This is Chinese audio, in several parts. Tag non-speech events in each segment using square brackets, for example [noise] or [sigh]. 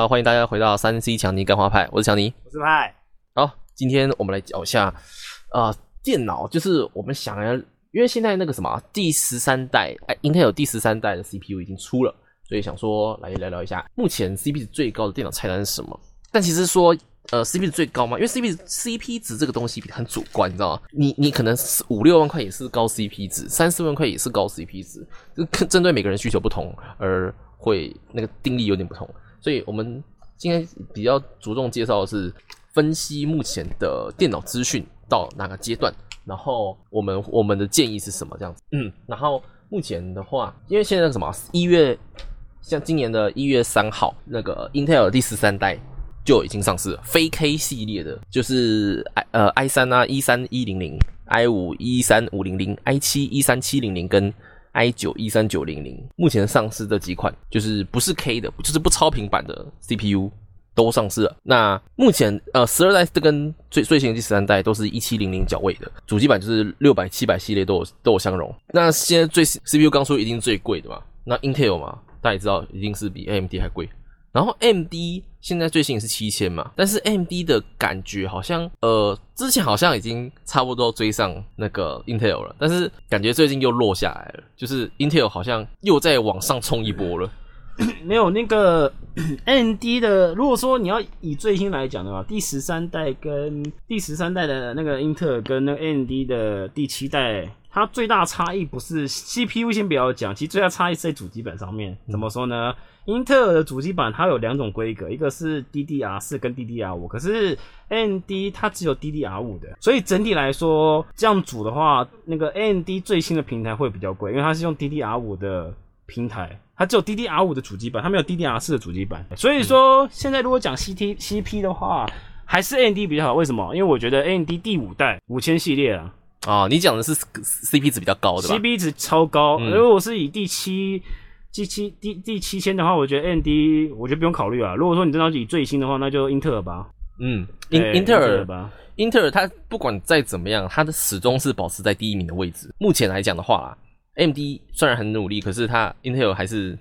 啊，欢迎大家回到三 C 强尼干花派，我是强尼。我是派，好，今天我们来讲一下啊、电脑就是我们想要，因为现在那个什么第十三代，哎，Intel 第十三代的 CPU 已经出了，所以想说来聊聊一下，目前 CP 值最高的电脑菜单是什么？但其实说。呃，CP 值最高嘛？因为 CP CP 值这个东西很主观，你知道吗？你你可能是五六万块也是高 CP 值，三四万块也是高 CP 值，就看针对每个人需求不同而会那个定义有点不同。所以我们今天比较着重介绍的是分析目前的电脑资讯到哪个阶段，然后我们我们的建议是什么这样子。嗯，然后目前的话，因为现在什么一月，像今年的一月三号，那个 Intel 第十三代。就已经上市了，非 K 系列的，就是 i 呃 i 三啊一三一零零，i 五一三五零零，i 七一三七零零跟 i 九一三九零零，目前上市这几款就是不是 K 的，就是不超频版的 CPU 都上市了。那目前呃十二代这跟最最新的第十三代都是一七零零脚位的，主机版就是六百七百系列都有都有相容。那现在最 CPU 刚说一定最贵的嘛？那 Intel 嘛，大家也知道一定是比 AMD 还贵。然后 M D 现在最新也是七千嘛，但是 M D 的感觉好像，呃，之前好像已经差不多追上那个 Intel 了，但是感觉最近又落下来了，就是 Intel 好像又在往上冲一波了。[coughs] 没有那个 [coughs] M D 的，如果说你要以最新来讲的话，第十三代跟第十三代的那个英特尔跟那个 M D 的第七代，它最大差异不是 CPU 先不要讲，其实最大差异是在主机板上面。怎么说呢？英特尔的主机板它有两种规格，一个是 DDR 四跟 DDR 五，可是 AMD 它只有 DDR 五的，所以整体来说这样组的话，那个 AMD 最新的平台会比较贵，因为它是用 DDR 五的平台。它只有 DDR 五的主机板，它没有 DDR 四的主机板，所以说现在如果讲 CT CP 的话，还是 AMD 比较好。为什么？因为我觉得 AMD 第五代五千系列啊，啊，你讲的是 CP 值比较高的吧？CP 值超高。如果是以第七、第七、第第七千的话，我觉得 AMD 我觉得不用考虑啊。如果说你真的要以最新的话，那就英特尔吧。嗯，英英特尔吧。英特尔它不管再怎么样，它的始终是保持在第一名的位置。目前来讲的话。AMD 虽然很努力，可是它 Intel 还是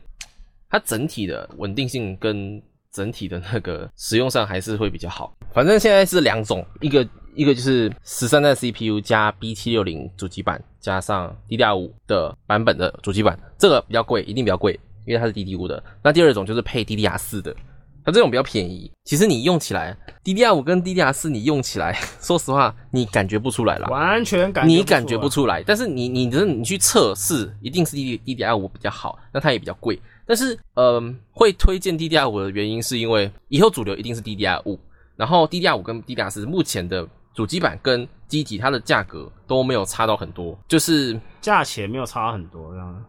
它整体的稳定性跟整体的那个使用上还是会比较好。反正现在是两种，一个一个就是十三代 CPU 加 B 七六零主机板加上 DDR 五的版本的主机板，这个比较贵，一定比较贵，因为它是 DDR 五的。那第二种就是配 DDR 四的。它这种比较便宜，其实你用起来，DDR 五跟 DDR 四你用起来，说实话你感觉不出来了，完全感你感觉不出来。但是你你的你去测试，一定是 D DDR 五比较好，那它也比较贵。但是呃，会推荐 DDR 五的原因是因为以后主流一定是 DDR 五，然后 DDR 五跟 DDR 四目前的主机板跟机体它的价格都没有差到很多，就是价钱没有差很多这样。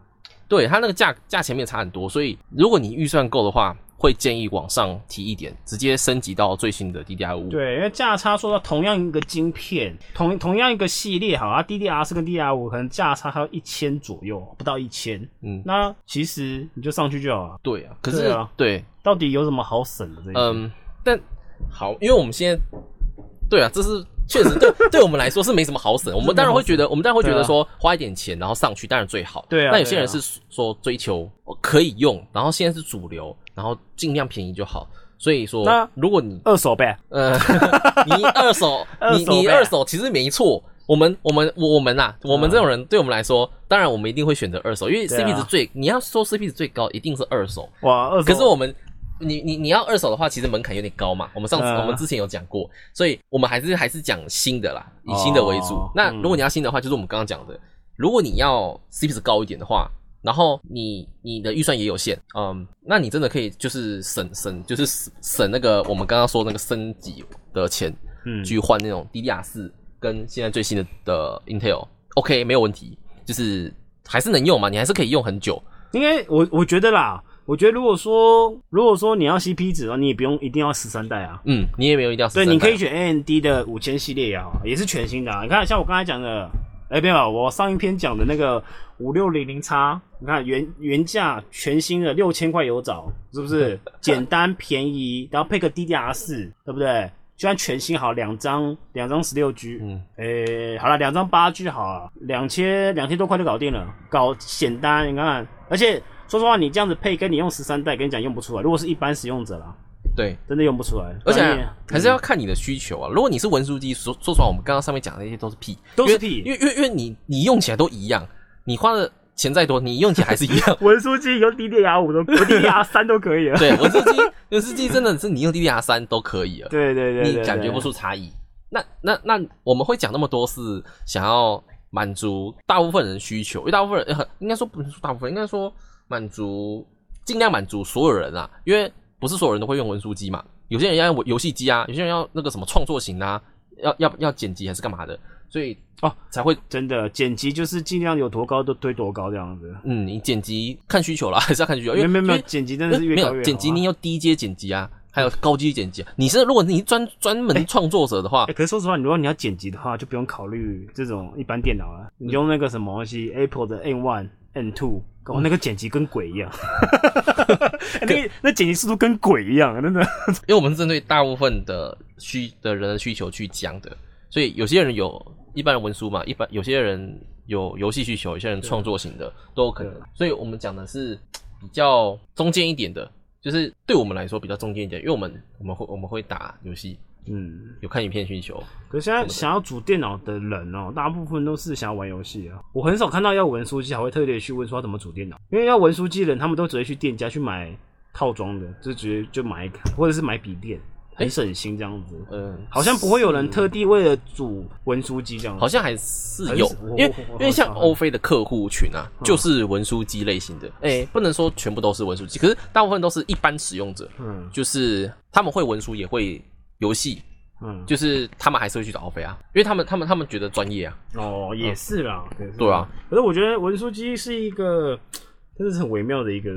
对它那个价价钱没有差很多，所以如果你预算够的话。会建议往上提一点，直接升级到最新的 DDR 五。对，因为价差说到同样一个晶片，同同样一个系列，好啊，DDR 四跟 DDR 五可能价差还有一千左右，不到一千。嗯，那其实你就上去就好了。对啊，可是啊，对，到底有什么好省的？这嗯，但好，因为我们现在，对啊，这是。确实，对 [laughs] 对我们来说是没什么好省。我们当然会觉得，我们当然会觉得说花一点钱然后上去当然最好。对啊。那有些人是说追求可以用，然后现在是主流，然后尽量便宜就好。所以说，如果你二手呗，呃，[laughs] 你二手，[laughs] 你你二手其实没错。我们我们我我们呐，我们这种人对我们来说，当然我们一定会选择二手，因为 CP 值最你要说 CP 值最高，一定是二手。哇，二手。可是我们。你你你要二手的话，其实门槛有点高嘛。我们上次我们之前有讲过，所以我们还是还是讲新的啦，以新的为主。那如果你要新的话，就是我们刚刚讲的，如果你要 CP 值高一点的话，然后你你的预算也有限，嗯，那你真的可以就是省省就是省那个我们刚刚说那个升级的钱，嗯，去换那种 DDR 四跟现在最新的的 Intel，OK 没有问题，就是还是能用嘛，你还是可以用很久。因为我我觉得啦。我觉得如果说如果说你要 CP 值的话，你也不用一定要十三代啊。嗯，你也没有一定要。对，你可以选 AMD 的五千系列也好，也是全新的。啊。你看，像我刚才讲的，哎，没有，我上一篇讲的那个五六零零叉，你看原原价全新的六千块有找，是不是？[laughs] 简单便宜，然后配个 DDR 四，对不对？就算全新好，两张两张十六 G，嗯，诶，好了，两张八 G 好了，两千两千多块就搞定了，搞简单，你看，而且。说实话，你这样子配跟你用十三代，跟你讲用不出来。如果是一般使用者啦，对，真的用不出来。而且还是要看你的需求啊。如果你是文书机，说说实话，我们刚刚上面讲的那些都是屁，都是屁因为因为因为你你用起来都一样，你花的钱再多，你用起来还是一样。[laughs] 文书机用 DDR 五都 DDR 三都可以了。对，文书机文书机真的是你用 DDR 三都可以了。对对对，对你感觉不。出差异。那那那我们会讲那么多，是想要满足大部分人需求，因为大部分人呃应该说不能说大部分，应该说满足尽量满足所有人啊，因为不是所有人都会用文书机嘛，有些人要用游戏机啊，有些人要那个什么创作型啊，要要要剪辑还是干嘛的，所以哦才会 [laughs] 真的剪辑就是尽量有多高都推多高这样子。嗯，你剪辑看需求啦，还是要看需求，因为没有没有剪辑真的是越没高越好啊有剪辑，你有低阶剪辑啊，还有高阶剪辑、啊。你是如果你是专专门创作者的话 [laughs] 哎、，可是说实话，如果你要剪辑的话，就不用考虑这种一般电脑了。你用那个什么东西，Apple 的 N One、N Two，哦，那个剪辑跟鬼一样，[laughs] 那个那剪辑速度跟鬼一样，真的。因为我们是针对大部分的需的人的需求去讲的，所以有些人有一般的文书嘛，一般有些人有游戏需求，有些人创作型的都有可能。所以我们讲的是比较中间一点的，就是对我们来说比较中间一点，因为我们我们会我们会打游戏，嗯，有看影片需求，可是现在想要组电脑的人哦，大部分都是想要玩游戏啊。我很少看到要文书机还会特别去问说要怎么组电脑，因为要文书机的人，他们都直接去店家去买套装的，就直接就买一个，或者是买笔电，很省心这样子。嗯，好像不会有人特地为了组文书机这样。子。好像还是有是，因为因为像欧菲的客户群啊，嗯。就是文书机类型的，哎、不能说全部都是文书机，可是大部分都是一般使用者，嗯。就是他们会文书也会游戏，嗯，就是他们还是会去找奥菲啊，因为他们他们他们觉得专业啊，哦，也是啦，对啊。可是我觉得文书机是一个，真的是很微妙的一个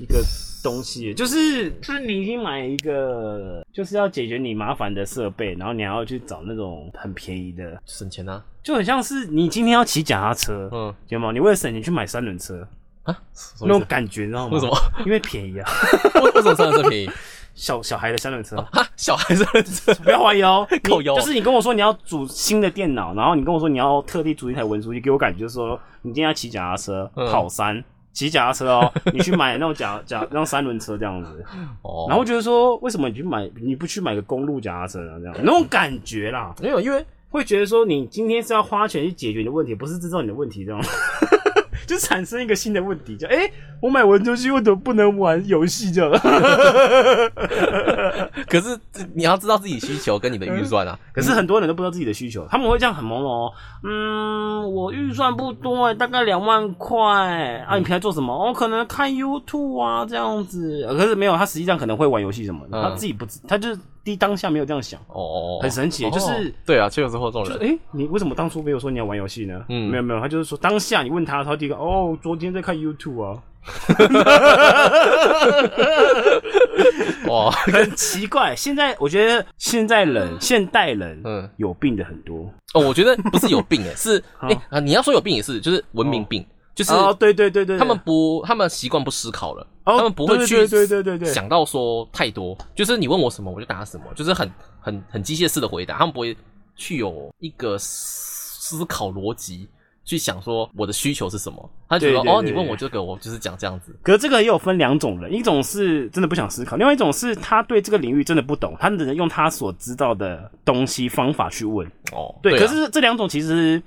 一个东西，就是就是你已经买一个，就是要解决你麻烦的设备，然后你还要去找那种很便宜的，省钱啊，就很像是你今天要骑脚踏车，嗯有吗？你为了省钱去买三轮车，啊，那？种感觉，你知道吗？为什么？因为便宜啊，为为什么三轮车便宜？小小孩的三轮车。[laughs] 哈，小孩三轮车不要怀疑哦，[laughs] 就是你跟我说你要组新的电脑，然后你跟我说你要特地组一台文书机，给我感觉就是说你今天要骑脚踏车嗯跑山，骑脚踏车哦，你去买那种脚 [laughs] 脚那种三轮车这样子，哦，然后觉得说为什么你去买你不去买个公路脚踏车呢？这样那种感觉啦，没有，因为会觉得说你今天是要花钱去解决你的问题，不是制造你的问题，这样。就产生一个新的问题，就哎、诶我买文书机为什么不能玩游戏这样？[laughs] 可是你要知道自己需求跟你的预算啊，可是很多人都不知道自己的需求，他们会这样很朦胧哦。嗯，我预算不多哎，大概两万块啊。你平常做什么？哦，可能看 YouTube 啊这样子。呃可是没有，他实际上可能会玩游戏什么他自己不知，他就是第一当下没有这样想。哦哦，哦很神奇哦就是对啊，确实会有这种人，就是哎、你为什么当初没有说你要玩游戏呢？嗯没有没有，他就是说当下你问他，他第一个哦，昨天在看 YouTube 啊，[laughs] 哇，很奇怪。现在我觉得现在人现代人嗯，有病的很多。哦，我觉得不是有病 [laughs] 诶，是好哎啊，你要说有病也是，就是文明病，就是哦，对对对对，他们不，他们习惯不思考了，哦他们不会去对对对对对对。想到说太多，就是你问我什么我就答什么，就是很很很机械式的回答，他们不会去有一个思考逻辑去想说我的需求是什么，他觉得哦，你问我这个，我就是讲这样子，可是这个也有分两种人，一种是真的不想思考，另外一种是他对这个领域真的不懂，他只能用他所知道的东西方法去问。哦，对，啊。可是这两种其实，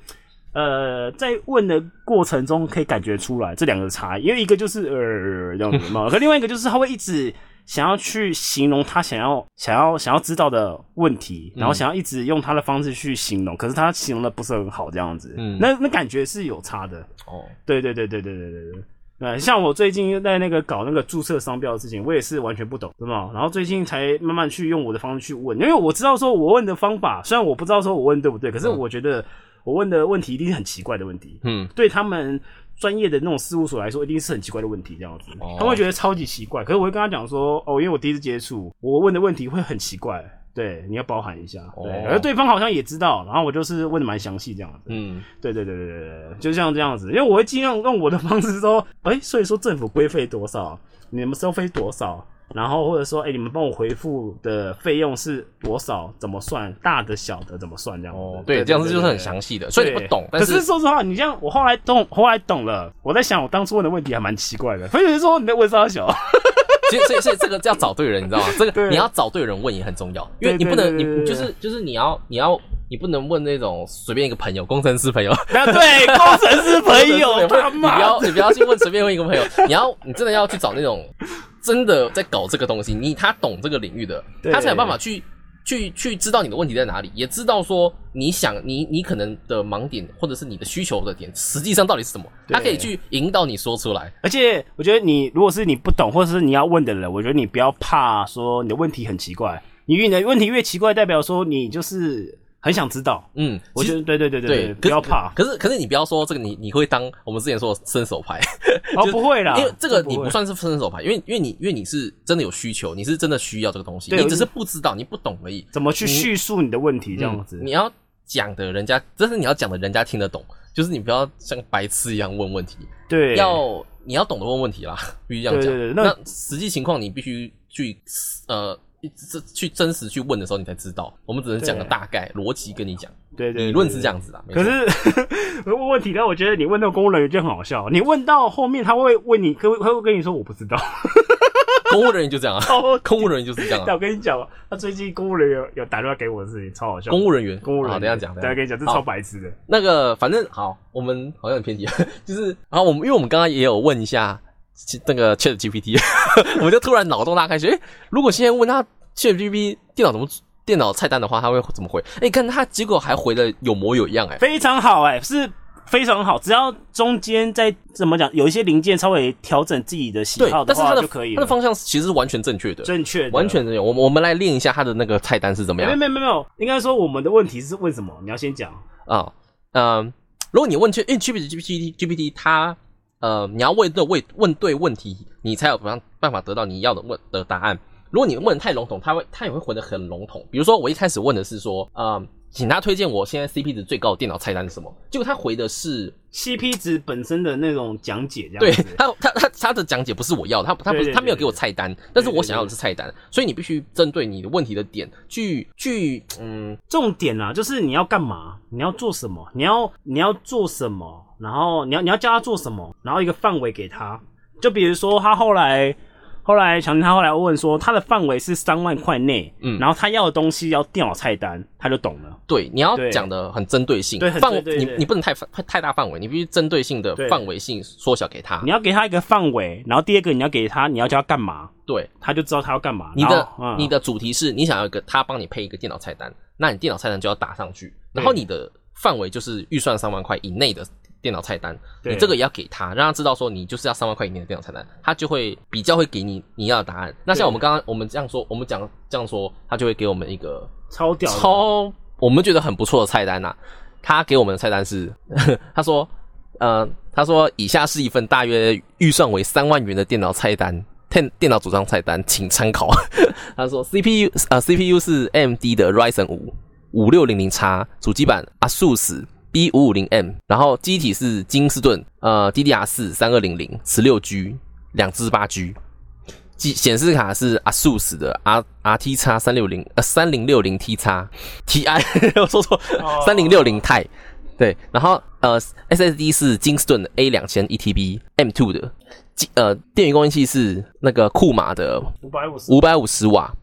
呃，在问的过程中可以感觉出来这两个差异，因为一个就是呃这样子嘛，[laughs] 可另外一个就是他会一直想要去形容他想要想要想要知道的问题，然后想要一直用他的方式去形容，可是他形容的不是很好，这样子，嗯那那感觉是有差的。哦，对对对对对对对对。呃，像我最近在那个搞那个注册商标的事情，我也是完全不懂，对吗？然后最近才慢慢去用我的方式去问，因为我知道说我问的方法，虽然我不知道说我问对不对，可是嗯我觉得我问的问题一定是很奇怪的问题，嗯，对他们专业的那种事务所来说，一定是很奇怪的问题，这样子，哦。他们会觉得超级奇怪。可是我会跟他讲说，哦，因为我第一次接触，我问的问题会很奇怪，对，你要包含一下，对，哦。而对方好像也知道，然后我就是问的蛮详细这样子，嗯，对对对对对对，就像这样子，因为我会尽量用我的方式说，哎、所以说政府规费多少，你们收费多少，然后或者说，哎、你们帮我回复的费用是多少，怎么算，大的小的怎么算？这样。子。哦，对，这样子就是很详细的，所以你不懂，但可是说实话，你这样，我后来懂，后来懂了，我在想，我当初问的问题还蛮奇怪的，[laughs] 所以说你在问啥小，所以所以所以这个要找对人，你知道吗？[laughs] 这个你要找对人问也很重要，因为你不能你就是就是你要你要你不能问那种随便一个朋友，[laughs] 工程师朋友，啊，对，工程师朋友，他你不要你不要去问随便问一个朋友，你要你真的要去找那种真的在搞这个东西，你他懂这个领域的，他才有办法去去去知道你的问题在哪里，也知道说你想你你可能的盲点或者是你的需求的点，实际上到底是什么，他可以去引导你说出来。而且我觉得你如果是你不懂，或者是你要问的人，我觉得你不要怕说你的问题很奇怪，你你的问题越奇怪，代表说你就是很想知道。嗯，我觉得对对对对，不要怕可是可是你不要说这个你你会当我们之前说的伸手牌，哦，不会啦，因为这个你不算是分手牌，因为因为你因为你是真的有需求，你是真的需要这个东西，你只是不知道，你不懂而已。怎么去叙述你的问题，这样子嗯。你要讲的人家，这是你要讲的人家听得懂，就是你不要像白痴一样问问题，对，要你要懂得问问题啦，必须这样讲。那实际情况你必须去呃。这去真实去问的时候，你才知道。我们只能讲个大概逻辑跟你讲，对对，理论是这样子啦。没可错是问问题呢？我觉得你问那个公务人员就很好笑。你问到后面，他会问你，可会会跟你说我不知道。[laughs] 公务人员就这样啊，哦，[laughs] 公务人员就是这样 [laughs] 但啊。我跟你讲哦，他最近公务人员有打电话给我的事情，超好笑。公务人员，公务人员，等一下讲。等下，跟你讲，这超白痴的。那个，反正好，我们好像很偏题，就是，然后我们因为我们刚刚也有问一下其那个 Chat GPT，我就突然脑洞大开，说，诶，如果现在问他 Chat GPT 电脑怎么电脑菜单的话，他会怎么回？哎，看他结果还回的有模有样，哎，非常好哎、是非常好。只要中间在怎么讲，有一些零件稍微调整自己的喜好的，话但是他的就可以了。他的方向其实是完全正确的，正确的，完全正确。我们我们来练一下他的那个菜单是怎么样没有没有没有，应该说我们的问题是问什么？你要先讲。啊，嗯，如果你问 Chat，因为 Chat GPT GPT 它呃，你要问对问问对问题，你才有办办法得到你要的问的答案。如果你问的太笼统，他会他也会回得很笼统。比如说，我一开始问的是说，呃，请他推荐我现在 CP 值最高的电脑菜单是什么？结果他回的是，CP 值本身的那种讲解，这样子。他他他他的讲解不是我要的，他他不对对是他没有给我菜单，但是我想要的是菜单，所以你必须针对你的问题的点去去嗯重点啊，就是你要干嘛，你要做什么，你要你要做什么，然后你要你要教他做什么，然后一个范围给他。就比如说他后来后来强他后来问说他的范围是三万块内，嗯。然后他要的东西要电脑菜单，他就懂了。对，你要讲的很针对性，对很范你你不能太太太大范围，你必须针对性的范围性缩小给他。你。要给他一个范围，然后第二个你要给他你要叫他干嘛，对，他就知道他要干嘛。你的嗯。你的主题是你想要一个他帮你配一个电脑菜单，那你电脑菜单就要打上去，然后你的范围就是预算三万块以内的电脑菜单，你这个也要给他，让他知道说你就是要三万块以内的电脑菜单，他就会比较会给你你要的答案。那像我们刚刚我们这样说，我们讲这样说，他就会给我们一个超屌，超我们觉得很不错的菜单呐、啊他给我们的菜单是，[laughs] 他说，呃，他说以下是一份大约预算为三万元的电脑菜单，电电脑组装菜单，请参考。[laughs] 他说 CPU 呃 CPU 是 AMD 的 Ryzen 五五六零零叉，主机板 ASUS B 五五零 M，然后机体是金士顿呃 DDR 四三二零零十六 G 两至八 G。机显示卡是 ASUS 的 R R T 叉三六零呃三零六零 T 叉 T I [laughs] 我说错哦三零六零 Ti 对，然后呃 SSD 是金士顿的 A 两千 ETB M two 的，机呃电源供应器是那个库马的五百五十，五百五十瓦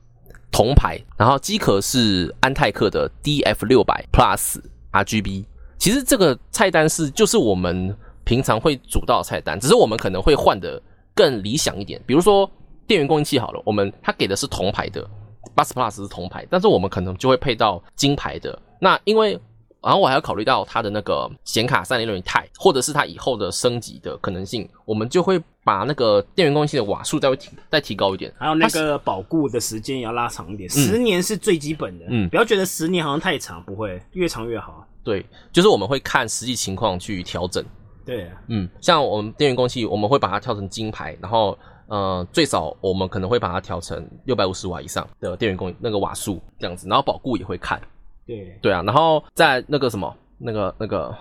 铜牌，然后机壳是安泰克的 DF 六百 Plus RGB。其实这个菜单是就是我们平常会煮到的菜单，只是我们可能会换的更理想一点。比如说电源供应器好了，我们它给的是铜牌的，八十 Plus 是铜牌，但是我们可能就会配到金牌的。那因为然后我还要考虑到它的那个显卡三零六零 Ti，或者是它以后的升级的可能性，我们就会把那个电源供应器的瓦数再会提再提高一点。还有那个保固的时间也要拉长一点，十年是最基本的。嗯不要觉得十年好像太长，不会，越长越好。对，就是我们会看实际情况去调整。对，嗯，像我们电源供应器，我们会把它调成金牌，然后呃，最少我们可能会把它调成六百五十瓦以上的电源供那个瓦数这样子，然后保固也会看。对，对啊，然后在那个什么，那个那个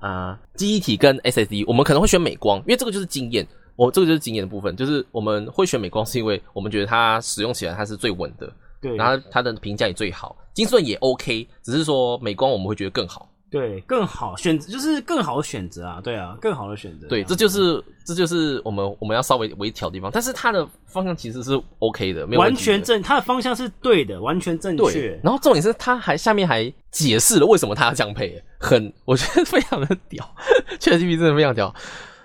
啊，记忆体跟 SSD，我们可能会选美光，因为这个就是经验。我这个就是经验的部分，就是我们会选美光，是因为我们觉得它使用起来它是最稳的，对，然后它的评价也最好。金顺也 OK，只是说美光我们会觉得更好，对，更好选择就是更好的选择啊，对啊，更好的选择。对，这就是这就是我们我们要稍微微调的地方，但是它的方向其实是 OK 的，没有完全正，它的方向是对的，完全正确。。然后重点是他还下面还解释了为什么他要这样配，很我觉得非常的屌，[laughs] ChatGPT 真的非常屌。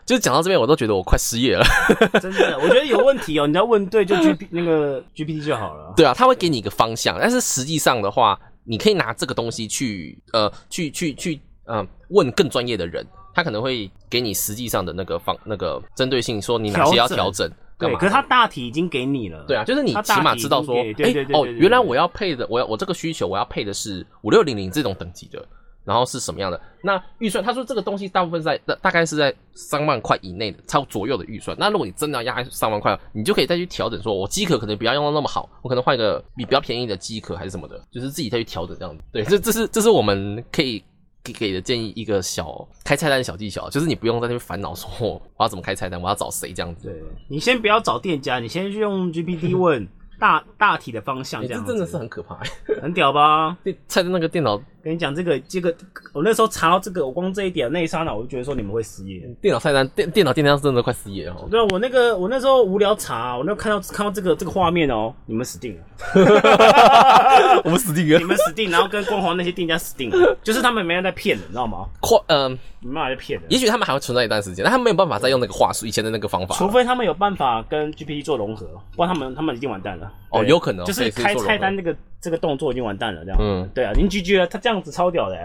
就是讲到这边，我都觉得我快失业了。[laughs] 真的，我觉得有问题哦，你要问对就 [laughs] G P 那个 G P T 就好了。对啊，他会给你一个方向，但是实际上的话，你可以拿这个东西去呃去去去嗯、呃问更专业的人，他可能会给你实际上的那个方那个针对性，说你哪些要调整。干对，可是他大体已经给你了。对啊，就是你起码知道说，已经给对对对哦，原来我要配的，我要我这个需求我要配的是五六零零这种等级的，然后是什么样的？那预算，他说这个东西大部分在大大概是在三万块以内的，超左右的预算。那如果你真的要压在三万块，你就可以再去调整，说我机壳可能不要用到那么好，我可能换一个比比较便宜的机壳还是什么的，就是自己再去调整这样子。对，这这是这是我们可以。给给的建议一个小开菜单的小技巧，就是你不用在那边烦恼说我要怎么开菜单，我要找谁这样子。对，你先不要找店家，你先去用 G P T 问大大体的方向，这样子欸这真的是很可怕。很屌吧？[laughs] 对菜的那个电脑跟你讲，这个这个，我那时候查到这个，我光这一点那一刹那，我就觉得说你们会失业。电脑菜单电电脑电单真的快失业了哦。对啊，我那个我那时候无聊查，我那看到看到这个这个画面哦，你们死定了，[laughs] 我们死定了你。们死定，然后跟光华那些店家死定了，就是他们没人在骗的，你知道吗？快，嗯、没办法在骗的，也许他们还会存在一段时间，但他们没有办法再用那个话术，以前的那个方法。除非他们有办法跟 GPT 做融合，不然他们他们已经完蛋了。对哦有可能哦就是开菜单那个这个动作已经完蛋了，这样。嗯对啊，已经 GG 了，他这样子超屌的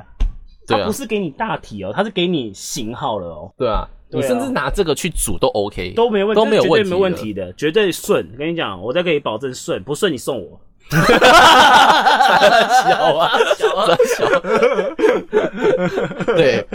他不，是给你大体哦，他是给你型号了哦，对啊，你甚至拿这个去煮都 OK，都没问题，都没有问题，绝对没问。题的，绝对顺。跟你讲，我再可以保证顺，不顺你送我。小啊，小啊，小。对，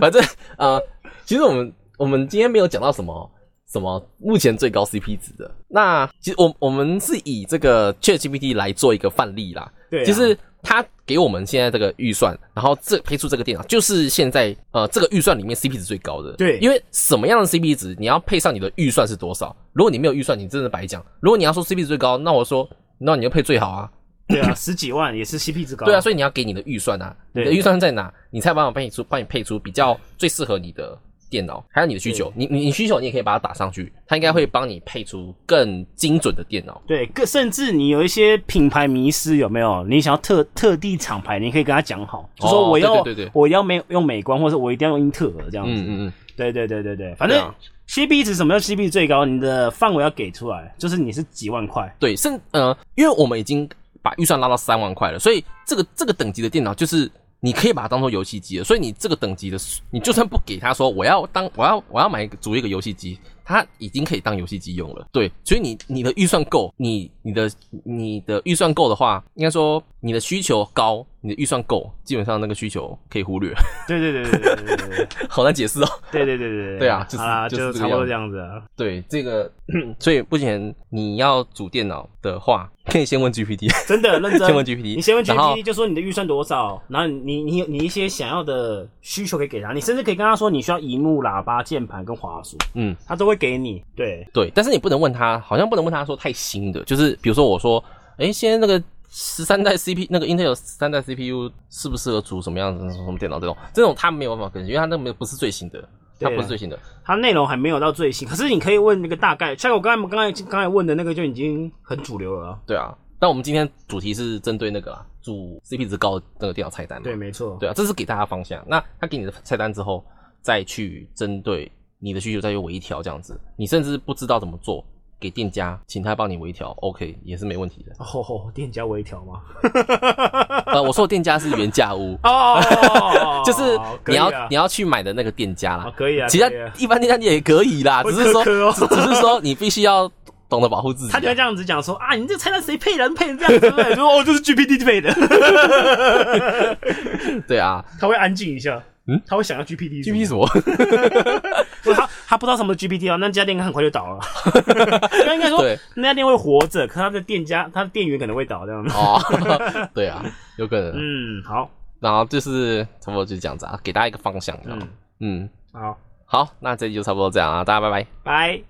反正啊、呃其实我们我们今天没有讲到什么什么目前最高 CP 值的。那其实我我们是以这个 ChatGPT 来做一个范例啦。对啊就是他给我们现在这个预算，然后这配出这个电脑，就是现在呃这个预算里面 CP 值最高的。对因为什么样的 CP 值，你要配上你的预算是多少。如果你没有预算，你真的白讲。如果你要说 CP 值最高，那我说，那你就配最好啊。对啊，[laughs] 十几万也是 CP 值高。对啊，所以你要给你的预算啊，你的预算在哪，你才有办法帮你出帮你配出比较最适合你的电脑，还有你的需求。你你你需求你也可以把它打上去，它应该会帮你配出更精准的电脑。对，更甚至你有一些品牌迷失有没有？你想要特特地厂牌，你可以跟他讲好，就说哦我要、对对对对我要美用美光，或者我一定要用英特尔这样子。嗯嗯嗯，对对对对对，反正对啊 CP 值什么叫？C B 值最高？你的范围要给出来，就是你是几万块。对，甚呃，因为我们已经把预算拉到三万块了，所以这个这个等级的电脑就是你可以把它当做游戏机了。所以你这个等级的，你就算不给他说我要当我要我要买一个组一个游戏机，他已经可以当游戏机用了。对，所以你你的预算够，你你的你的预算够的话应该说你的需求高你的预算够基本上那个需求可以忽略。对对对对对对 [laughs] 好难解释哦。对对对对对啊就是差不多这样子啊。对这个 [clears throat] 所以目前你要组电脑的话可以先问 gpt 真的认真。先问 gpt 你先问 gpt 就说你的预算多少然后你你你一些想要的需求可以给他你甚至可以跟他说你需要荧幕喇叭键盘跟滑鼠嗯。他都会给你对。对但是你不能问他好像不能问他说太新的就是比如说我说，哎，现在那个十三代 CP 那个 Intel 十三代 CPU 适不适合组什么样子什么电脑这种，这种他没有办法更新，因为他那个不是最新的，它不是最新的。它内容还没有到最新，可是你可以问那个大概，像我刚才刚才刚才问的那个就已经很主流了啊。对啊，但我们今天主题是针对那个啊，组 CP 值高的那个电脑菜单嘛。对，没错。对啊，这是给大家方向。那他给你的菜单之后，再去针对你的需求再去微调这样子，你甚至不知道怎么做，给店家请他帮你微调，OK 也是没问题的。哦吼，店家微调吗？[laughs] 呃，我说的店家是原价屋。[laughs] 哦，[laughs] 就是你要、啊你要去买的那个店家啦，哦可以啊其他啊一般店家你也可以啦，只是说哦只只是说你必须要懂得保护自己啊、他就会这样子讲说啊，你这个菜单谁配人？配成这样子，对不对？说哦，就是 GPT 配的，对啊他会安静一下，嗯，他会想要 GPT，GP 什么？他他不知道什么 GPT 啊，那家店应该很快就倒了。[laughs] 应该说那家店会活着，可他的店家他的店员可能会倒这样子。哦，[laughs] 对啊，有可能。[laughs] 嗯，好，然后就是差不多就是这样子啊，给大家一个方向。嗯嗯，好，好，那这集就差不多这样啊，大家拜拜。拜。